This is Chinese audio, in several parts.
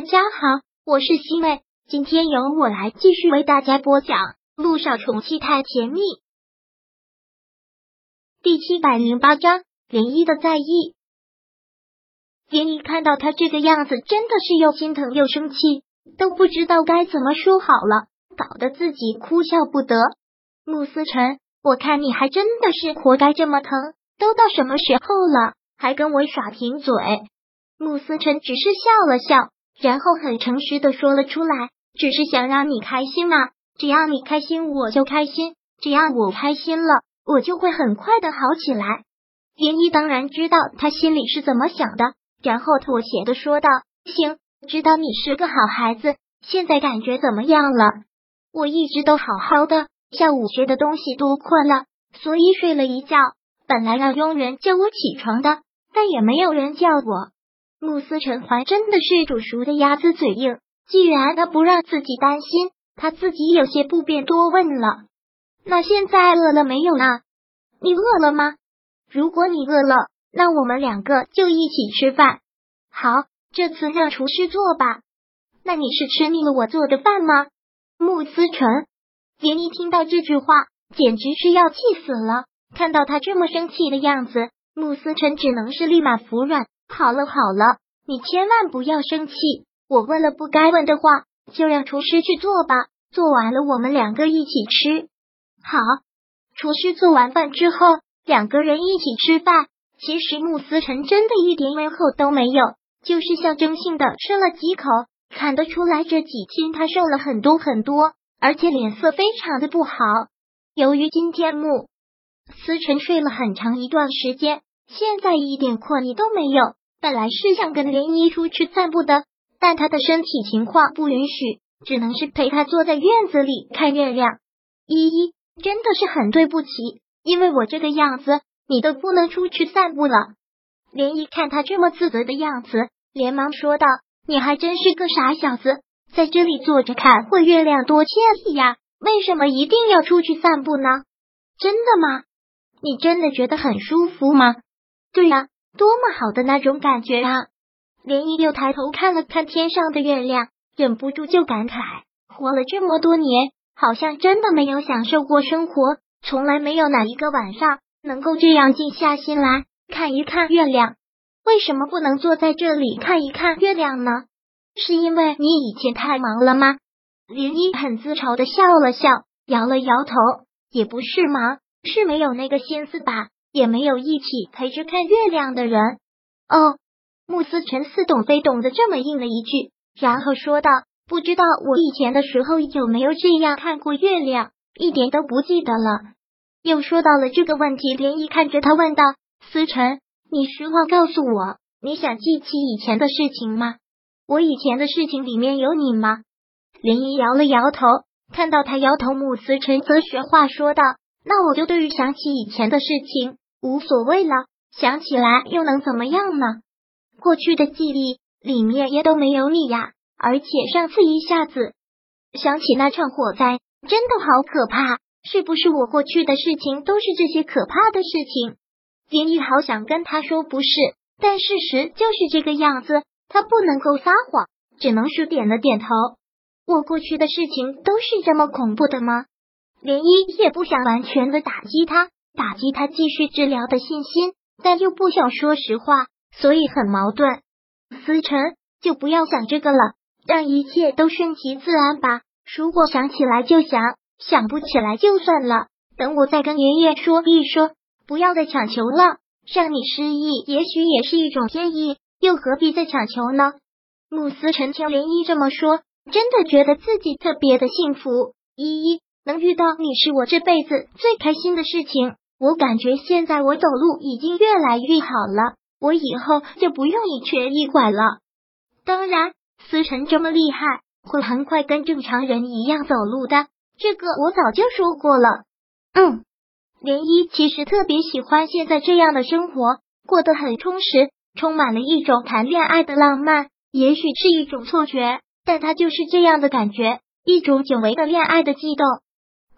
大家好，我是西妹，今天由我来继续为大家播讲《路上宠妻太甜蜜》第七百零八章涟漪的在意。涟漪看到他这个样子，真的是又心疼又生气，都不知道该怎么说好了，搞得自己哭笑不得。穆思辰，我看你还真的是活该这么疼，都到什么时候了，还跟我耍贫嘴？穆思辰只是笑了笑，然后很诚实的说了出来：“只是想让你开心啊，只要你开心，我就开心；只要我开心了，我就会很快的好起来。”林一当然知道他心里是怎么想的，然后妥协的说道：“行，知道你是个好孩子，现在感觉怎么样了？我一直都好好的，下午学的东西多困了，所以睡了一觉。本来让佣人叫我起床的，但也没有人叫我。”慕斯陈怀真的是煮熟的鸭子嘴硬，既然他不让自己担心，他自己有些不便多问了。那现在饿了没有呢？你饿了吗？如果你饿了，那我们两个就一起吃饭。好，这次让厨师做吧。那你是吃腻了我做的饭吗？慕斯陈杰尼听到这句话，简直是要气死了。看到他这么生气的样子，慕斯陈只能是立马服软。好了好了，你千万不要生气。我问了不该问的话，就让厨师去做吧。做完了，我们两个一起吃。好，厨师做完饭之后，两个人一起吃饭。其实慕思辰真的一点胃口都没有，就是象征性的吃了几口。看得出来这几天他瘦了很多很多，而且脸色非常的不好。由于今天慕思辰睡了很长一段时间，现在一点困意都没有。本来是想跟涟漪出去散步的，但他的身体情况不允许，只能是陪他坐在院子里看月亮。依依，真的是很对不起，因为我这个样子，你都不能出去散步了。涟漪看他这么自责的样子，连忙说道：“你还真是个傻小子，在这里坐着看会月亮多惬意呀，为什么一定要出去散步呢？真的吗？你真的觉得很舒服吗？对呀。”多么好的那种感觉啊！涟漪又抬头看了看天上的月亮，忍不住就感慨：活了这么多年，好像真的没有享受过生活，从来没有哪一个晚上能够这样静下心来看一看月亮。为什么不能坐在这里看一看月亮呢？是因为你以前太忙了吗？涟漪很自嘲的笑了笑，摇了摇头：也不是忙，是没有那个心思吧。也没有一起陪着看月亮的人哦。穆斯辰似懂非懂的这么应了一句，然后说道：“不知道我以前的时候有没有这样看过月亮，一点都不记得了。”又说到了这个问题，涟漪看着他问道：“思辰，你实话告诉我，你想记起以前的事情吗？我以前的事情里面有你吗？”涟漪摇了摇头，看到他摇头，穆思辰则学话说道：“那我就对于想起以前的事情。”无所谓了，想起来又能怎么样呢？过去的记忆里面也都没有你呀。而且上次一下子想起那场火灾，真的好可怕。是不是我过去的事情都是这些可怕的事情？林毅好想跟他说不是，但事实就是这个样子，他不能够撒谎，只能是点了点头。我过去的事情都是这么恐怖的吗？连漪也不想完全的打击他。打击他继续治疗的信心，但又不想说实话，所以很矛盾。思辰，就不要想这个了，让一切都顺其自然吧。如果想起来就想，想不起来就算了。等我再跟爷爷说一说，不要再强求了。让你失忆，也许也是一种天意，又何必再强求呢？慕思辰听涟漪这么说，真的觉得自己特别的幸福。依依，能遇到你是我这辈子最开心的事情。我感觉现在我走路已经越来越好了，我以后就不用一瘸一拐了。当然，思辰这么厉害，会很快跟正常人一样走路的，这个我早就说过了。嗯，涟漪其实特别喜欢现在这样的生活，过得很充实，充满了一种谈恋爱的浪漫。也许是一种错觉，但他就是这样的感觉，一种久违的恋爱的悸动。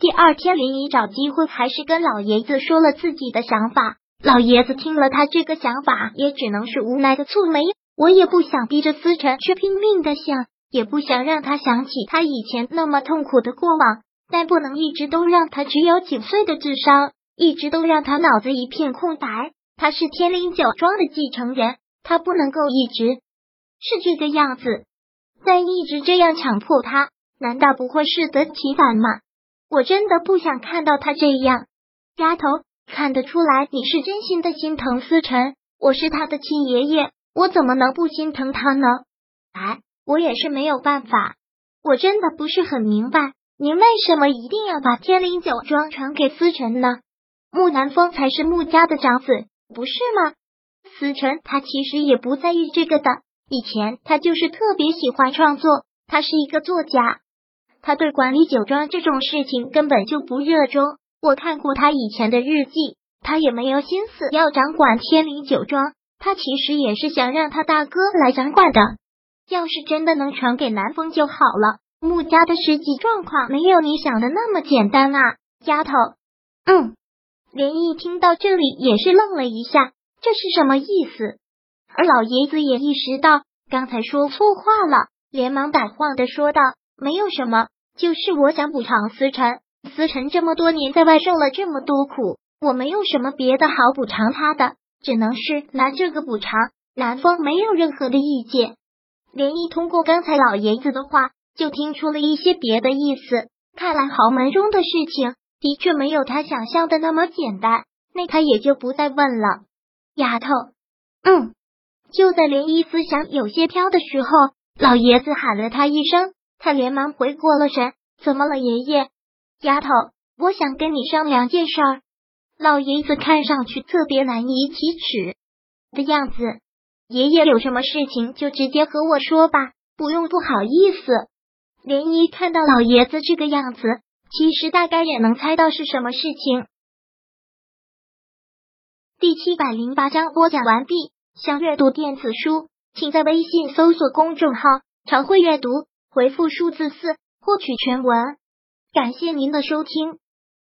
第二天，林姨找机会还是跟老爷子说了自己的想法。老爷子听了他这个想法，也只能是无奈的蹙眉。我也不想逼着思辰去拼命的想，也不想让他想起他以前那么痛苦的过往，但不能一直都让他只有几岁的智商，一直都让他脑子一片空白。他是天灵酒庄的继承人，他不能够一直是这个样子，再一直这样强迫他，难道不会适得其反吗？我真的不想看到他这样，丫头，看得出来你是真心的心疼思辰，我是他的亲爷爷。我怎么能不心疼他呢？哎，我也是没有办法。我真的不是很明白，您为什么一定要把天灵酒庄传给思辰呢？木南风才是穆家的长子，不是吗？思辰他其实也不在意这个的。以前他就是特别喜欢创作，他是一个作家，他对管理酒庄这种事情根本就不热衷。我看过他以前的日记，他也没有心思要掌管天灵酒庄。他其实也是想让他大哥来掌管的。要是真的能传给南风就好了。穆家的实际状况没有你想的那么简单啊，丫头。嗯，连毅听到这里也是愣了一下，这是什么意思？而老爷子也意识到刚才说错话了，连忙摆话的说道：“没有什么，就是我想补偿思辰。思辰这么多年在外受了这么多苦，我没有什么别的好补偿他的。”只能是拿这个补偿，南风没有任何的意见。连毅通过刚才老爷子的话，就听出了一些别的意思。看来豪门中的事情的确没有他想象的那么简单，那他也就不再问了。丫头，嗯。就在连毅思想有些飘的时候，老爷子喊了他一声，他连忙回过了神。怎么了，爷爷？丫头，我想跟你商量件事儿。老爷子看上去特别难以启齿的样子。爷爷有什么事情就直接和我说吧，不用不好意思。莲漪看到老爷子这个样子，其实大概也能猜到是什么事情。第七百零八章播讲完毕。想阅读电子书，请在微信搜索公众号“常会阅读”，回复数字四获取全文。感谢您的收听。